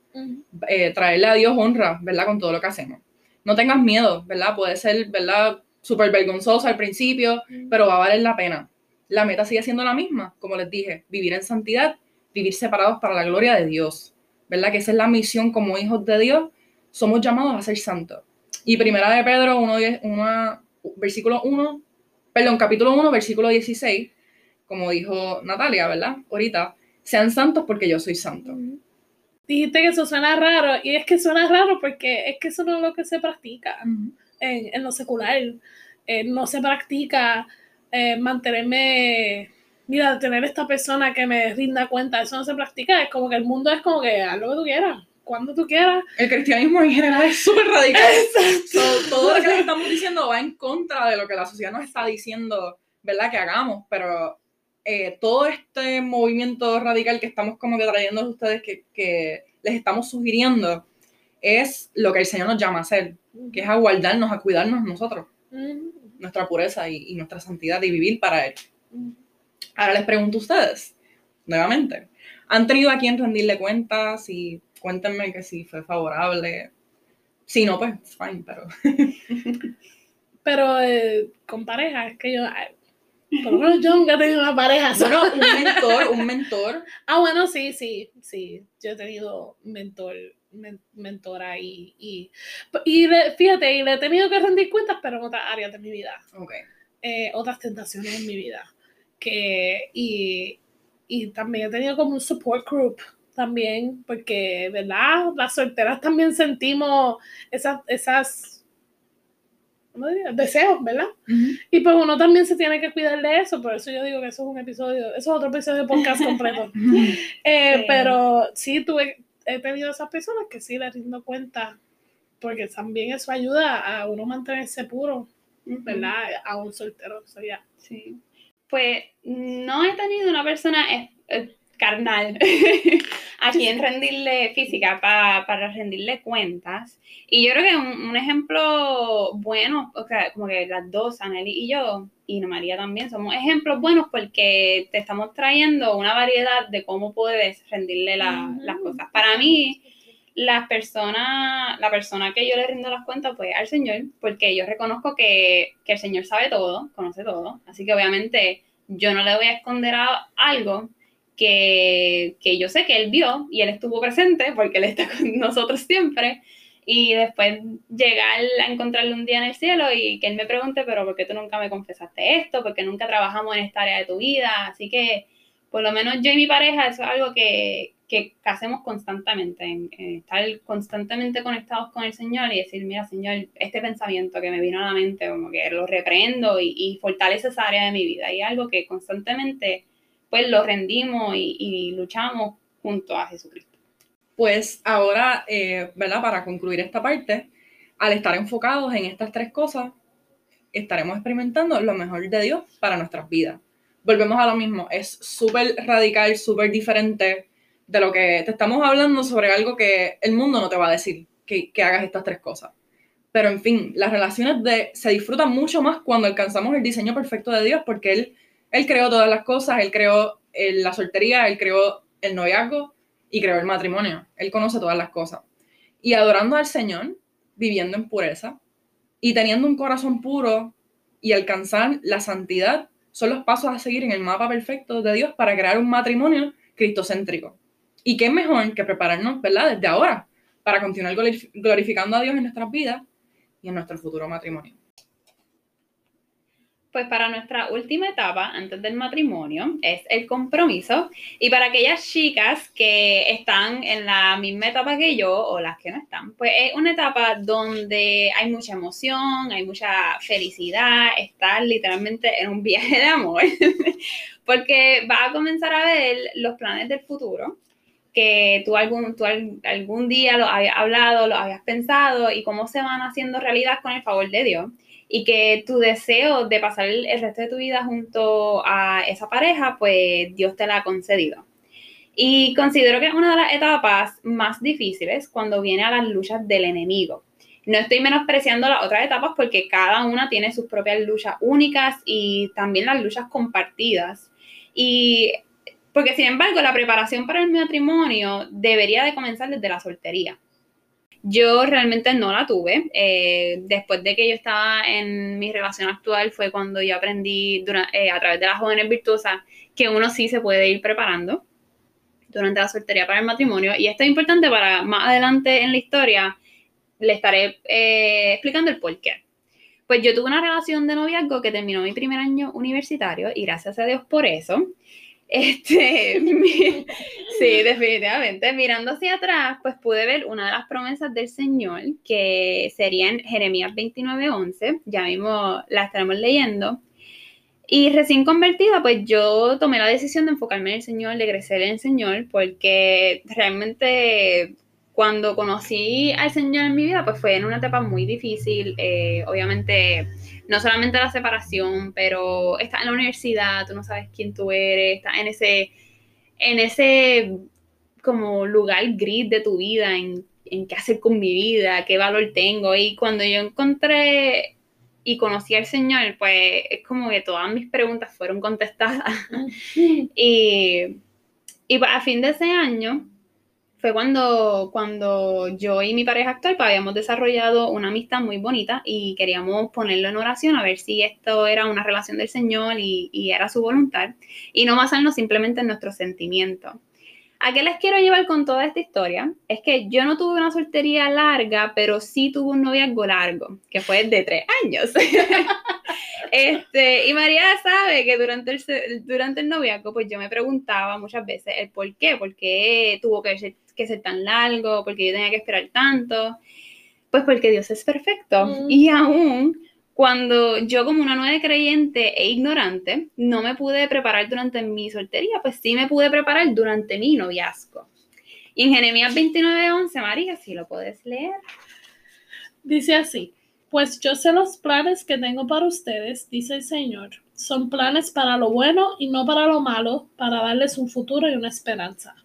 eh, traerle a Dios honra, ¿verdad? Con todo lo que hacemos. No tengas miedo, ¿verdad? Puede ser, ¿verdad? Súper vergonzoso al principio, pero va a valer la pena. La meta sigue siendo la misma, como les dije, vivir en santidad, vivir separados para la gloria de Dios, ¿verdad? Que esa es la misión como hijos de Dios, somos llamados a ser santos. Y primera de Pedro 1, una, versículo 1, perdón, capítulo 1, versículo 16, como dijo Natalia, ¿verdad? Ahorita, sean santos porque yo soy santo. Dijiste que eso suena raro y es que suena raro porque es que eso no es lo que se practica en, en lo secular. Eh, no se practica eh, mantenerme, mira, tener esta persona que me rinda cuenta, eso no se practica. Es como que el mundo es como que haz lo que tú quieras, cuando tú quieras. El cristianismo en general es súper radical. So, todo lo que estamos diciendo va en contra de lo que la sociedad nos está diciendo, ¿verdad? Que hagamos, pero eh, todo este movimiento radical que estamos como que trayendo a ustedes, que, que les estamos sugiriendo, es lo que el Señor nos llama a hacer, que es a guardarnos, a cuidarnos nosotros, Mm, nuestra pureza y, y nuestra santidad y vivir para Él. mm. Ahora les pregunto a ustedes, nuevamente, ¿han tenido a quien rendirle cuentas? Y cuéntenme que si fue favorable. Si no, pues, fine, pero... Pero eh, con pareja, es que yo, Por lo menos yo nunca he tenido una pareja. Bueno, un mentor, un mentor. Ah, bueno, sí, sí, sí. Yo he tenido mentor, men- mentora y, y, y le- fíjate, y le he tenido que rendir cuentas, pero en otras áreas de mi vida, Ok. eh, otras tentaciones en mi vida. Que, y, y también he tenido como un support group también, porque, ¿verdad? Las solteras también sentimos esas, esas deseos, ¿verdad? Y pues uno también se tiene que cuidar de eso, por eso yo digo que eso es un episodio, eso es otro episodio de podcast completo. Eh, Sí. Pero sí, tuve, he tenido esas personas que sí les rindo cuenta, porque también eso ayuda a uno mantenerse puro, ¿verdad? A un soltero, o sea, ya. Sí. Pues no he tenido una persona eh, eh, carnal a quien rendirle física pa- para rendirle cuentas. Y yo creo que un, un ejemplo bueno, o sea, como que las dos, Aneli y yo, y Ana María también, somos ejemplos buenos porque te estamos trayendo una variedad de cómo puedes rendirle la- las cosas. Para mí, las personas, la persona que yo le rindo las cuentas, pues al Señor, porque yo reconozco que, que el Señor sabe todo, conoce todo, así que obviamente yo no le voy a esconder algo que, que yo sé que Él vio y Él estuvo presente, porque Él está con nosotros siempre, y después llegar a encontrarle un día en el cielo y que Él me pregunte, pero ¿por qué tú nunca me confesaste esto? ¿Por qué nunca trabajamos en esta área de tu vida? Así que por lo menos yo y mi pareja, eso es algo que, que hacemos constantemente, en, en estar constantemente conectados con el Señor y decir, mira, Señor, este pensamiento que me vino a la mente, como que lo reprendo y, y fortalece esa área de mi vida. Y algo que constantemente, pues, lo rendimos y, luchamos junto a Jesucristo. Pues ahora, eh, ¿verdad? Para concluir esta parte, al estar enfocados en estas tres cosas, estaremos experimentando lo mejor de Dios para nuestras vidas. Volvemos a lo mismo, es súper radical, súper diferente de lo que te estamos hablando sobre algo que el mundo no te va a decir, que, que hagas estas tres cosas. Pero en fin, las relaciones de, se disfrutan mucho más cuando alcanzamos el diseño perfecto de Dios, porque Él, él creó todas las cosas, Él creó el- la soltería, Él creó el noviazgo, y creó el matrimonio. Él conoce todas las cosas. Y adorando al Señor, viviendo en pureza y teniendo un corazón puro y alcanzar la santidad son los pasos a seguir en el mapa perfecto de Dios para crear un matrimonio cristocéntrico. Y qué mejor que prepararnos, ¿verdad? Desde ahora para continuar glorif- glorificando a Dios en nuestras vidas y en nuestro futuro matrimonio. Pues para nuestra última etapa antes del matrimonio es el compromiso. Y para aquellas chicas que están en la misma etapa que yo o las que no están, pues es una etapa donde hay mucha emoción, hay mucha felicidad, estar literalmente en un viaje de amor, porque vas a comenzar a ver los planes del futuro que tú algún, tú al- algún día lo habías hablado, lo habías pensado y cómo se van haciendo realidad con el favor de Dios y que tu deseo de pasar el resto de tu vida junto a esa pareja, pues Dios te la ha concedido. Y considero que es una de las etapas más difíciles cuando viene a las luchas del enemigo. No estoy menospreciando las otras etapas porque cada una tiene sus propias luchas únicas y también las luchas compartidas. Y porque sin embargo la preparación para el matrimonio debería de comenzar desde la soltería. Yo realmente no la tuve. Eh, después de que yo estaba en mi relación actual fue cuando yo aprendí dura- eh, a través de las jóvenes virtuosas que uno sí se puede ir preparando durante la soltería para el matrimonio. Y esto es importante para más adelante en la historia le estaré eh, explicando el por qué. Pues yo tuve una relación de noviazgo que terminó mi primer año universitario y gracias a Dios por eso. Este, mi- sí, definitivamente. Mirando hacia atrás, pues pude ver una de las promesas del Señor, que sería en Jeremías 29:11. Ya mismo la estaremos leyendo. Y recién convertida, pues yo tomé la decisión de enfocarme en el Señor, de crecer en el Señor, porque realmente cuando conocí al Señor en mi vida, pues fue en una etapa muy difícil. eh, obviamente, no solamente la separación, pero estás en la universidad, tú no sabes quién tú eres, estás en ese, en ese como lugar gris de tu vida, en, en qué hacer con mi vida, qué valor tengo. Y cuando yo encontré y conocí al Señor, pues es como que todas mis preguntas fueron contestadas. y, y pues, a fin de ese año fue cuando, cuando yo y mi pareja actual pues, habíamos desarrollado una amistad muy bonita y queríamos ponerlo en oración a ver si esto era una relación del Señor y, y era su voluntad y no basarnos simplemente en nuestros sentimientos. ¿A qué les quiero llevar con toda esta historia? Es que yo no tuve una soltería larga, pero sí tuve un noviazgo largo, que fue de tres años. este, y María sabe que durante el, durante el noviazgo, pues yo me preguntaba muchas veces el por qué, por qué tuvo que que ser tan largo, por qué yo tenía que esperar tanto. Pues porque Dios es perfecto. Mm. Y aún cuando yo como una nueva creyente e ignorante no me pude preparar durante mi soltería, pues sí me pude preparar durante mi noviazgo. Y en Jeremías 29:11, María, si lo puedes leer. Dice así, pues yo sé los planes que tengo para ustedes, dice el Señor. Son planes para lo bueno y no para lo malo, para darles un futuro y una esperanza.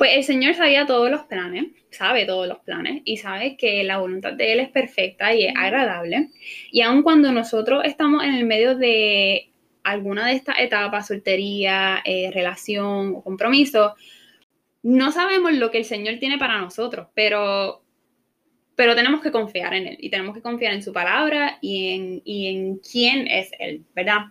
Pues el Señor sabía todos los planes, sabe todos los planes y sabe que la voluntad de Él es perfecta y es agradable. Y aun cuando nosotros estamos en el medio de alguna de estas etapas, soltería, eh, relación o compromiso, no sabemos lo que el Señor tiene para nosotros, pero, pero tenemos que confiar en Él y tenemos que confiar en su palabra y en, y en quién es Él, ¿verdad?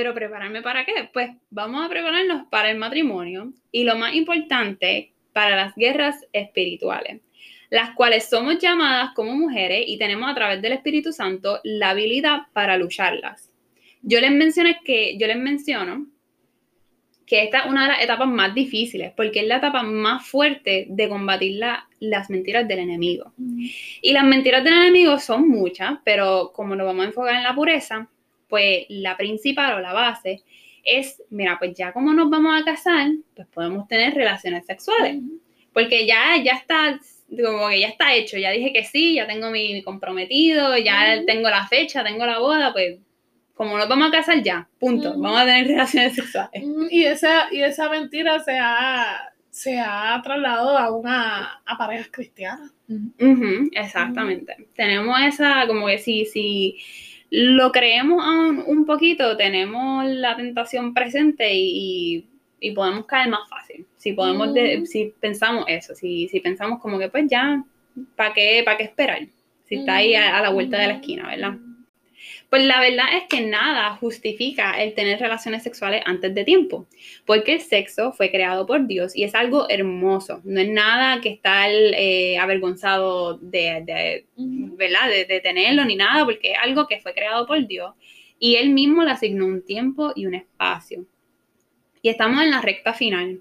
Pero prepararme para qué? Pues vamos a prepararnos para el matrimonio y lo más importante, para las guerras espirituales, las cuales somos llamadas como mujeres y tenemos a través del Espíritu Santo la habilidad para lucharlas. Yo les mencioné que yo les menciono que esta es una de las etapas más difíciles, porque es la etapa más fuerte de combatir las mentiras del enemigo. Y las mentiras del enemigo son muchas, pero como nos vamos a enfocar en la pureza, pues la principal o la base es, mira, pues ya como nos vamos a casar, pues podemos tener relaciones sexuales. Porque ya, ya está, como que ya está hecho, ya dije que sí, ya tengo mi, comprometido, ya tengo la fecha, tengo la boda, pues como nos vamos a casar ya, punto, vamos a tener relaciones sexuales. Y esa, y esa mentira se ha, se ha trasladado a una a parejas cristianas. exactamente. Tenemos esa, como que sí, sí lo creemos un, poquito, tenemos la tentación presente y, podemos caer más fácil. Si podemos, si pensamos eso, si, si pensamos como que pues ya, ¿para qué, para qué esperar? Si está ahí a la vuelta de la esquina, ¿verdad? Pues la verdad es que nada justifica el tener relaciones sexuales antes de tiempo, porque el sexo fue creado por Dios y es algo hermoso, no es nada que estar eh, avergonzado de, ¿verdad? De, tenerlo ni nada, porque es algo que fue creado por Dios y Él mismo le asignó un tiempo y un espacio. Y estamos en la recta final.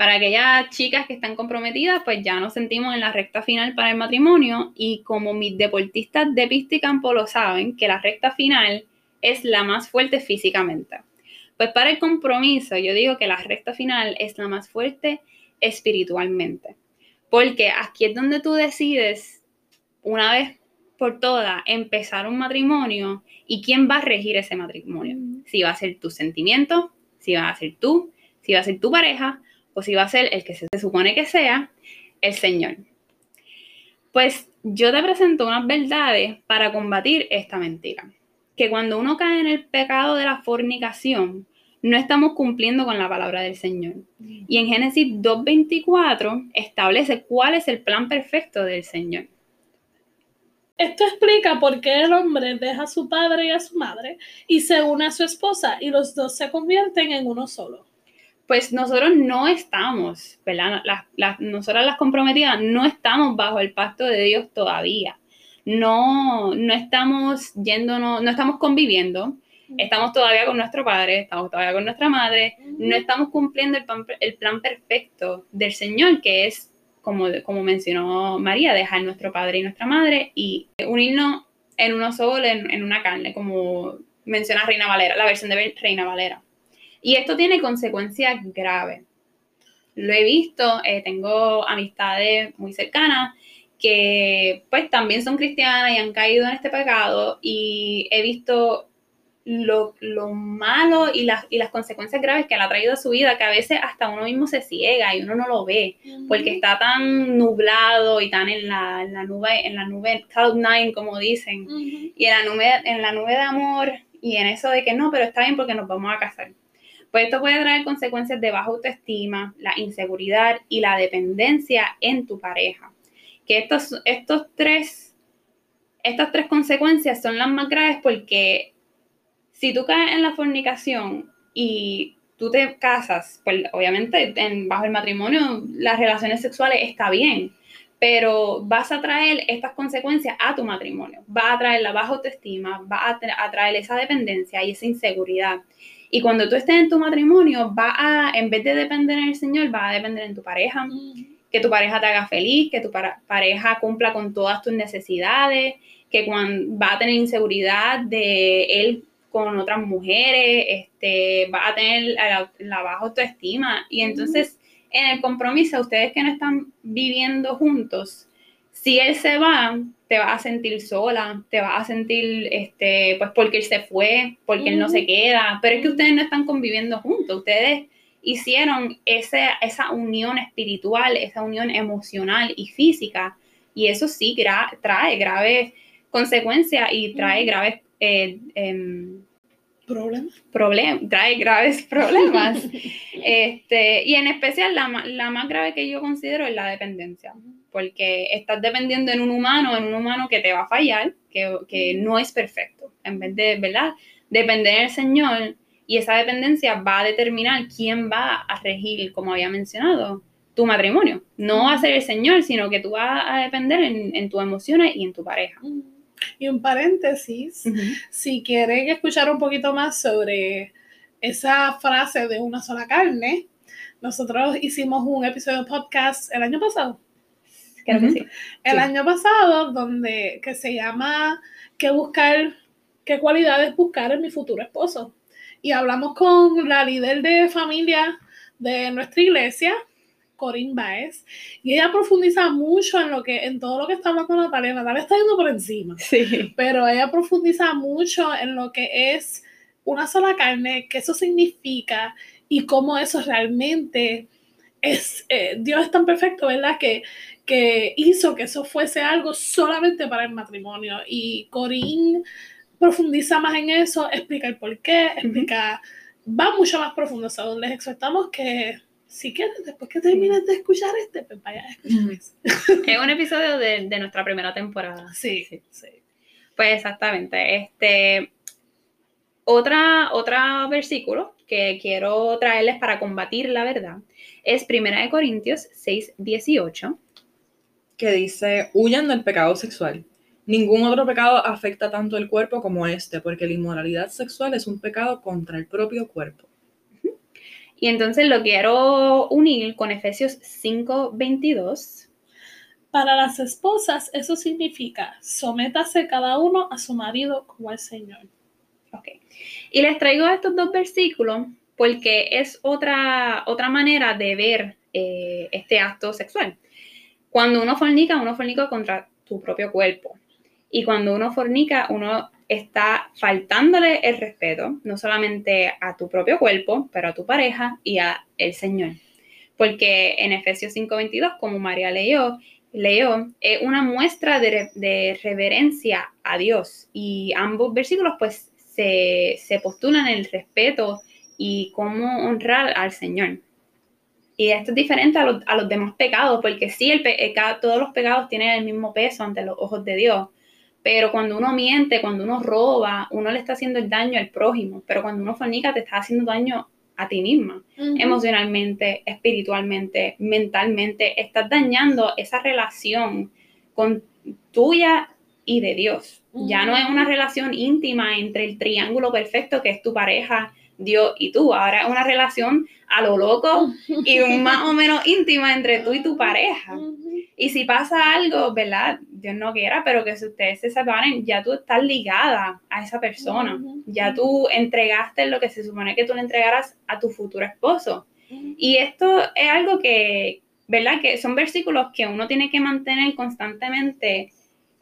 Para aquellas chicas que están comprometidas, pues ya nos sentimos en la recta final para el matrimonio y como mis deportistas de pista y campo lo saben, que la recta final es la más fuerte físicamente. Pues para el compromiso, yo digo que la recta final es la más fuerte espiritualmente. Porque aquí es donde tú decides, una vez por todas, empezar un matrimonio y quién va a regir ese matrimonio. Si va a ser tu sentimiento, si va a ser tú, si va a ser tu pareja si va a ser el que se supone que sea, el Señor. Pues yo te presento unas verdades para combatir esta mentira. Que cuando uno cae en el pecado de la fornicación, no estamos cumpliendo con la palabra del Señor. Y en Génesis 2.24 establece cuál es el plan perfecto del Señor. Esto explica por qué el hombre deja a su padre y a su madre y se une a su esposa y los dos se convierten en uno solo pues nosotros no estamos, ¿verdad? Las, nosotras las comprometidas no estamos bajo el pacto de Dios todavía. No, no estamos yéndonos, no estamos conviviendo, estamos todavía con nuestro padre, estamos todavía con nuestra madre, no estamos cumpliendo el plan, el plan perfecto del Señor, que es, como, como mencionó María, dejar nuestro padre y nuestra madre y unirnos en uno solo, en, en una carne, como menciona Reina Valera, la versión de Reina Valera. Y esto tiene consecuencias graves. Lo he visto, eh, tengo amistades muy cercanas que pues también son cristianas y han caído en este pecado y he visto lo, malo y las, y las consecuencias graves que han traído a su vida, que a veces hasta uno mismo se ciega y uno no lo ve, porque está tan nublado y tan en la, nube, en la nube cloud nine, como dicen, y en la, nube, en la nube de amor y en eso de que no, pero está bien porque nos vamos a casar. Pues esto puede traer consecuencias de baja autoestima, la inseguridad y la dependencia en tu pareja. Que estos, estos tres, estas tres consecuencias son las más graves porque si tú caes en la fornicación y tú te casas, pues obviamente en, bajo el matrimonio las relaciones sexuales está bien, pero vas a traer estas consecuencias a tu matrimonio. Va a traer la baja autoestima, va a, traer esa dependencia y esa inseguridad. Y cuando tú estés en tu matrimonio, va a, en vez de depender en el Señor, va a depender en tu pareja, que tu pareja te haga feliz, que tu pareja cumpla con todas tus necesidades, que cuando va a tener inseguridad de él con otras mujeres, este, va a tener la, baja autoestima. Y entonces, en el compromiso, ustedes que no están viviendo juntos, si él se va, te vas a sentir sola, te vas a sentir, este, pues porque él se fue, porque él no se queda, pero es que ustedes no están conviviendo juntos, ustedes hicieron ese, esa unión espiritual, esa unión emocional y física, y eso sí trae graves consecuencias y trae graves eh, em, problemas. trae graves problemas. este, y en especial la, la, más grave que yo considero es la dependencia, porque estás dependiendo en un humano, en un humano que te va a fallar, que, que no es perfecto. En vez de, ¿verdad? Depender del Señor y esa dependencia va a determinar quién va a regir, como había mencionado, tu matrimonio. No va a ser el Señor, sino que tú vas a depender en, en tus emociones y en tu pareja. Y un paréntesis, si quieren escuchar un poquito más sobre esa frase de una sola carne, nosotros hicimos un episodio de podcast el año pasado. Creo que sí. El año pasado, donde que se llama ¿Qué buscar? ¿Qué cualidades buscar en mi futuro esposo? Y hablamos con la líder de familia de nuestra iglesia, Corinne Baez, y ella profundiza mucho en lo que, en todo lo que está hablando Natalia. Natalia está yendo por encima. Sí. Pero ella profundiza mucho en lo que es una sola carne, qué eso significa y cómo eso realmente es, eh, Dios es tan perfecto, ¿verdad? Que, que hizo que eso fuese algo solamente para el matrimonio. Y Corinne profundiza más en eso, explica el por qué, explica, va mucho más profundo. O sea, les exhortamos que si quieres, después que termines de escuchar este, pues vaya a escuchar Es un episodio de, de, nuestra primera temporada. Sí, sí, sí. Pues exactamente. Este, otra, otro versículo que quiero traerles para combatir la verdad es 1 Corintios 6, 18. Que dice, huyan del pecado sexual. Ningún otro pecado afecta tanto el cuerpo como este, porque la inmoralidad sexual es un pecado contra el propio cuerpo. Y entonces lo quiero unir con Efesios 5:22. Para las esposas eso significa sométase cada uno a su marido como al Señor. Ok. Y les traigo estos dos versículos porque es otra, otra manera de ver eh, este acto sexual. Cuando uno fornica, uno fornica contra tu propio cuerpo. Y cuando uno fornica, uno está faltándole el respeto, no solamente a tu propio cuerpo, pero a tu pareja y a el Señor. Porque en Efesios 5:22, como María leyó, leyó, es una muestra de, reverencia a Dios. Y ambos versículos pues se, postulan el respeto y cómo honrar al Señor. Y esto es diferente a, los, demás pecados, porque sí, el, todos los pecados tienen el mismo peso ante los ojos de Dios, pero cuando uno miente, cuando uno roba, uno le está haciendo el daño al prójimo. Pero cuando uno fornica, te está haciendo daño a ti misma. Emocionalmente, espiritualmente, mentalmente. Estás dañando esa relación con tuya y de Dios. Ya no es una relación íntima entre el triángulo perfecto que es tu pareja, Dios y tú. Ahora es una relación a lo loco y más o menos íntima entre tú y tu pareja. Y si pasa algo, ¿verdad? Dios no quiera, pero que si ustedes se separen, ya tú estás ligada a esa persona. Ya tú entregaste lo que se supone que tú le entregaras a tu futuro esposo. Y esto es algo que, ¿verdad? Que son versículos que uno tiene que mantener constantemente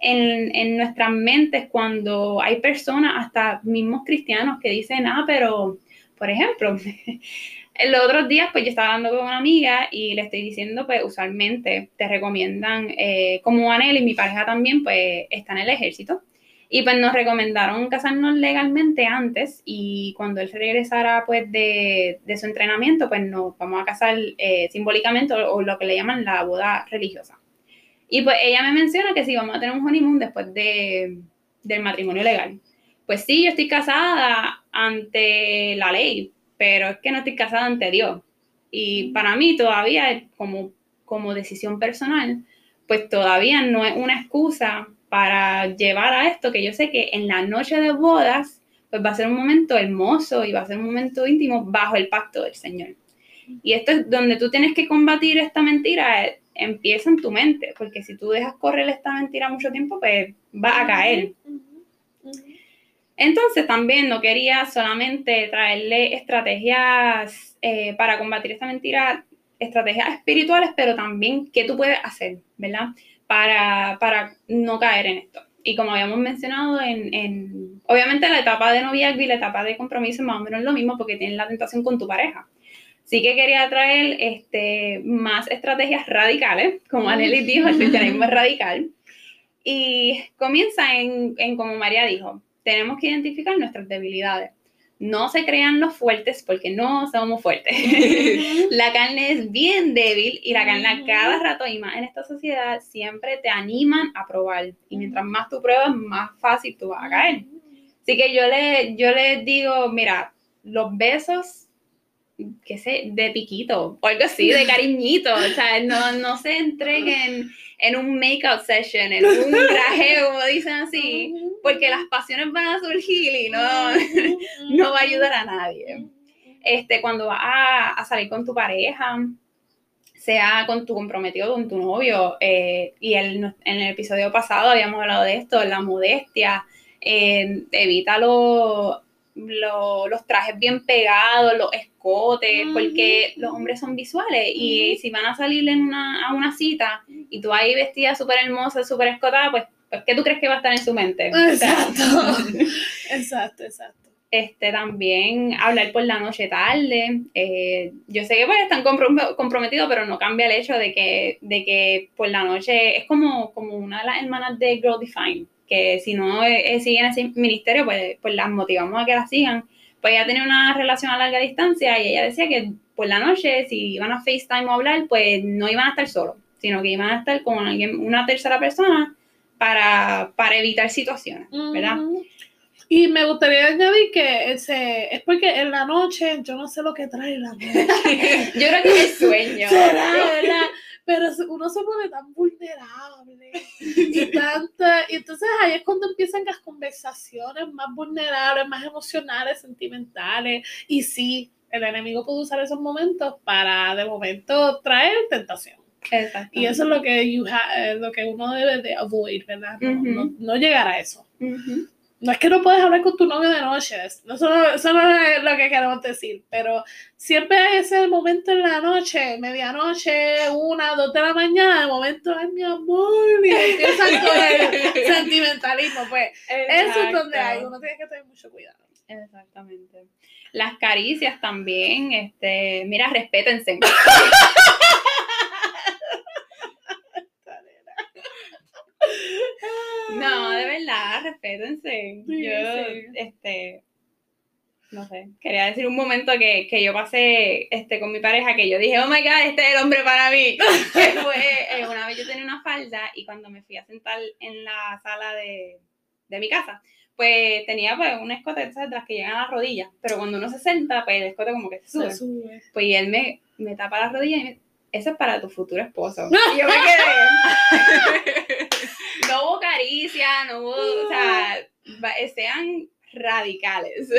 en, en nuestras mentes cuando hay personas, hasta mismos cristianos, que dicen, ah, pero, por ejemplo, los otros días, pues yo estaba hablando con una amiga y le estoy diciendo, pues usualmente te recomiendan, eh, como Anel y mi pareja también, pues está en el ejército. Y pues nos recomendaron casarnos legalmente antes y cuando él regresara pues de, de su entrenamiento, pues nos vamos a casar eh, simbólicamente o, o lo que le llaman la boda religiosa. Y pues ella me menciona que si vamos a tener un honeymoon después de, del matrimonio legal. Pues sí, yo estoy casada ante la ley, pero es que no estoy casada ante Dios. Y para mí todavía, como, como decisión personal, pues todavía no es una excusa para llevar a esto, que yo sé que en la noche de bodas, pues va a ser un momento hermoso y va a ser un momento íntimo bajo el pacto del Señor. Y esto es donde tú tienes que combatir esta mentira, eh, empieza en tu mente, porque si tú dejas correr esta mentira mucho tiempo, pues va a caer. Entonces también no quería solamente traerle estrategias eh, para combatir esta mentira, estrategias espirituales, pero también qué tú puedes hacer, ¿verdad? Para, para no caer en esto. Y como habíamos mencionado, en, en, obviamente la etapa de noviazgo y la etapa de compromiso es más o menos lo mismo porque tienes la tentación con tu pareja. Sí que quería traer este, más estrategias radicales, como Anneli dijo, el cristianismo es radical. Y comienza en, en, como María dijo, tenemos que identificar nuestras debilidades. No se crean los fuertes porque no somos fuertes. la carne es bien débil y la carne a cada rato y más en esta sociedad siempre te animan a probar. Y mientras más tú pruebas, más fácil tú vas a caer. Así que yo le, yo les digo, mira, los besos, qué sé, de piquito o algo así, de cariñito. O sea, no, no se entreguen en un make-out session, en un traje, como dicen así, porque las pasiones van a surgir y no, no va a ayudar a nadie. Este, cuando vas a, a salir con tu pareja, sea con tu comprometido, con tu novio, eh, y el, en el episodio pasado habíamos hablado de esto, la modestia, eh, evita lo, lo, los trajes bien pegados, los escotes, porque los hombres son visuales y si van a salir en una, a una cita y tú ahí vestida súper hermosa, súper escotada, pues, pues, ¿qué tú crees que va a estar en su mente? Exacto, exacto, exacto. Este, también hablar por la noche tarde. Eh, yo sé que pues están comprometidos, pero no cambia el hecho de que, de que por la noche es como, como una de las hermanas de Girl Define que si no eh, siguen ese ministerio, pues, pues las motivamos a que la sigan. Pues ella tenía una relación a larga distancia y ella decía que por la noche, si iban a FaceTime o hablar, pues no iban a estar solos, sino que iban a estar con alguien, una tercera persona para, para evitar situaciones, ¿verdad? Y me gustaría añadir que ese, es porque en la noche yo no sé lo que trae la noche. yo creo que es sueño. ¿Será, ¿verdad? Pero uno se pone tan vulnerable y tanta, y entonces ahí es cuando empiezan las conversaciones más vulnerables, más emocionales, sentimentales, y sí, el enemigo puede usar esos momentos para de momento traer tentación. Y eso es lo que, you ha, lo que uno debe de avoid, ¿verdad? No, uh -huh. no, no, llegar a eso. Uh -huh no es que no puedes hablar con tu novio de noche, eso no, eso no es lo que queremos decir, pero siempre hay ese momento en la noche, medianoche, una, dos de la mañana, el momento, ay mi amor, y empiezan con el sentimentalismo, pues Exacto. eso es donde hay, uno tiene que tener mucho cuidado. Exactamente. Las caricias también, este, mira, respétense. No, de verdad, respétense. Sí, yo, sí. este, no sé, quería decir un momento que, que, yo pasé este, con mi pareja que yo dije, oh my god, este es el hombre para mí. que fue, eh, una vez yo tenía una falda y cuando me fui a sentar en la sala de, de mi casa, pues tenía pues un escote de las que llegan a las rodillas, pero cuando uno se senta, pues el escote como que se sube. Se sube. Pues y él me, me tapa las rodillas y me eso es para tu futuro esposo. Y yo me quedé. no hubo caricia, no hubo, o sea, sean radicales.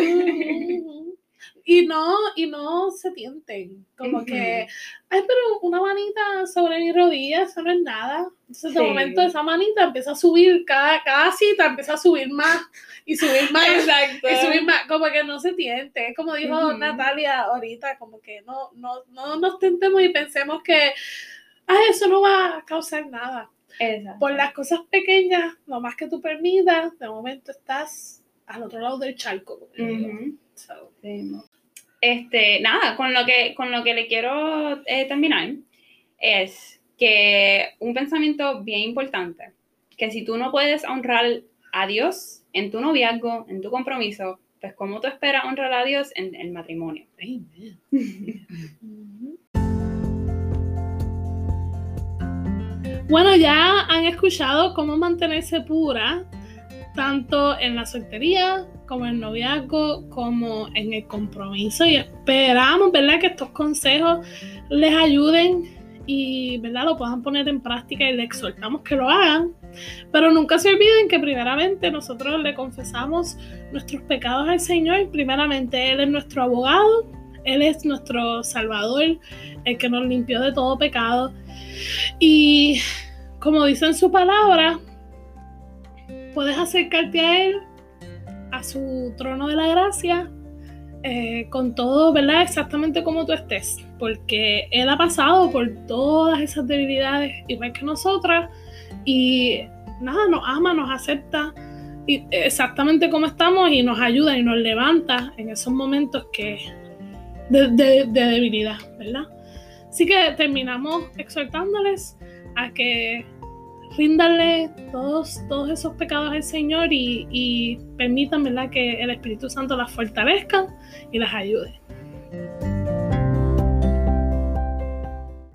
Y no, y no se tienten, como uh -huh. que, ay, pero una manita sobre mi rodilla, eso no es nada. Entonces, de sí. momento, esa manita empieza a subir, cada, cada cita empieza a subir más, y subir más, Exacto. y subir más, como que no se tiente. Como dijo uh -huh. Natalia ahorita, como que no, no, no nos tentemos y pensemos que, ay, eso no va a causar nada. Exacto. Por las cosas pequeñas, lo más que tú permitas, de momento estás al otro lado del charco. Uh -huh. so, sí. Este, nada, con lo que, con lo que le quiero eh, terminar es que un pensamiento bien importante, que si tú no puedes honrar a Dios en tu noviazgo, en tu compromiso, pues cómo tú esperas honrar a Dios en el matrimonio. Bueno, ya han escuchado cómo mantenerse pura, tanto en la soltería, como en el noviazgo, como en el compromiso. Y esperamos, ¿verdad?, que estos consejos les ayuden y, ¿verdad?, lo puedan poner en práctica y les exhortamos que lo hagan. Pero nunca se olviden que primeramente nosotros le confesamos nuestros pecados al Señor. Primeramente Él es nuestro abogado, Él es nuestro Salvador, el que nos limpió de todo pecado. Y como dice en su palabra, puedes acercarte a Él, a su trono de la gracia, eh, con todo, ¿verdad? Exactamente como tú estés, porque Él ha pasado por todas esas debilidades, igual que nosotras, y nada, nos ama, nos acepta exactamente como estamos y nos ayuda y nos levanta en esos momentos que de, de debilidad, ¿verdad? Así que terminamos exhortándoles a que ríndanle todos, todos esos pecados al Señor y, y permitan ¿verdad? que el Espíritu Santo las fortalezca y las ayude.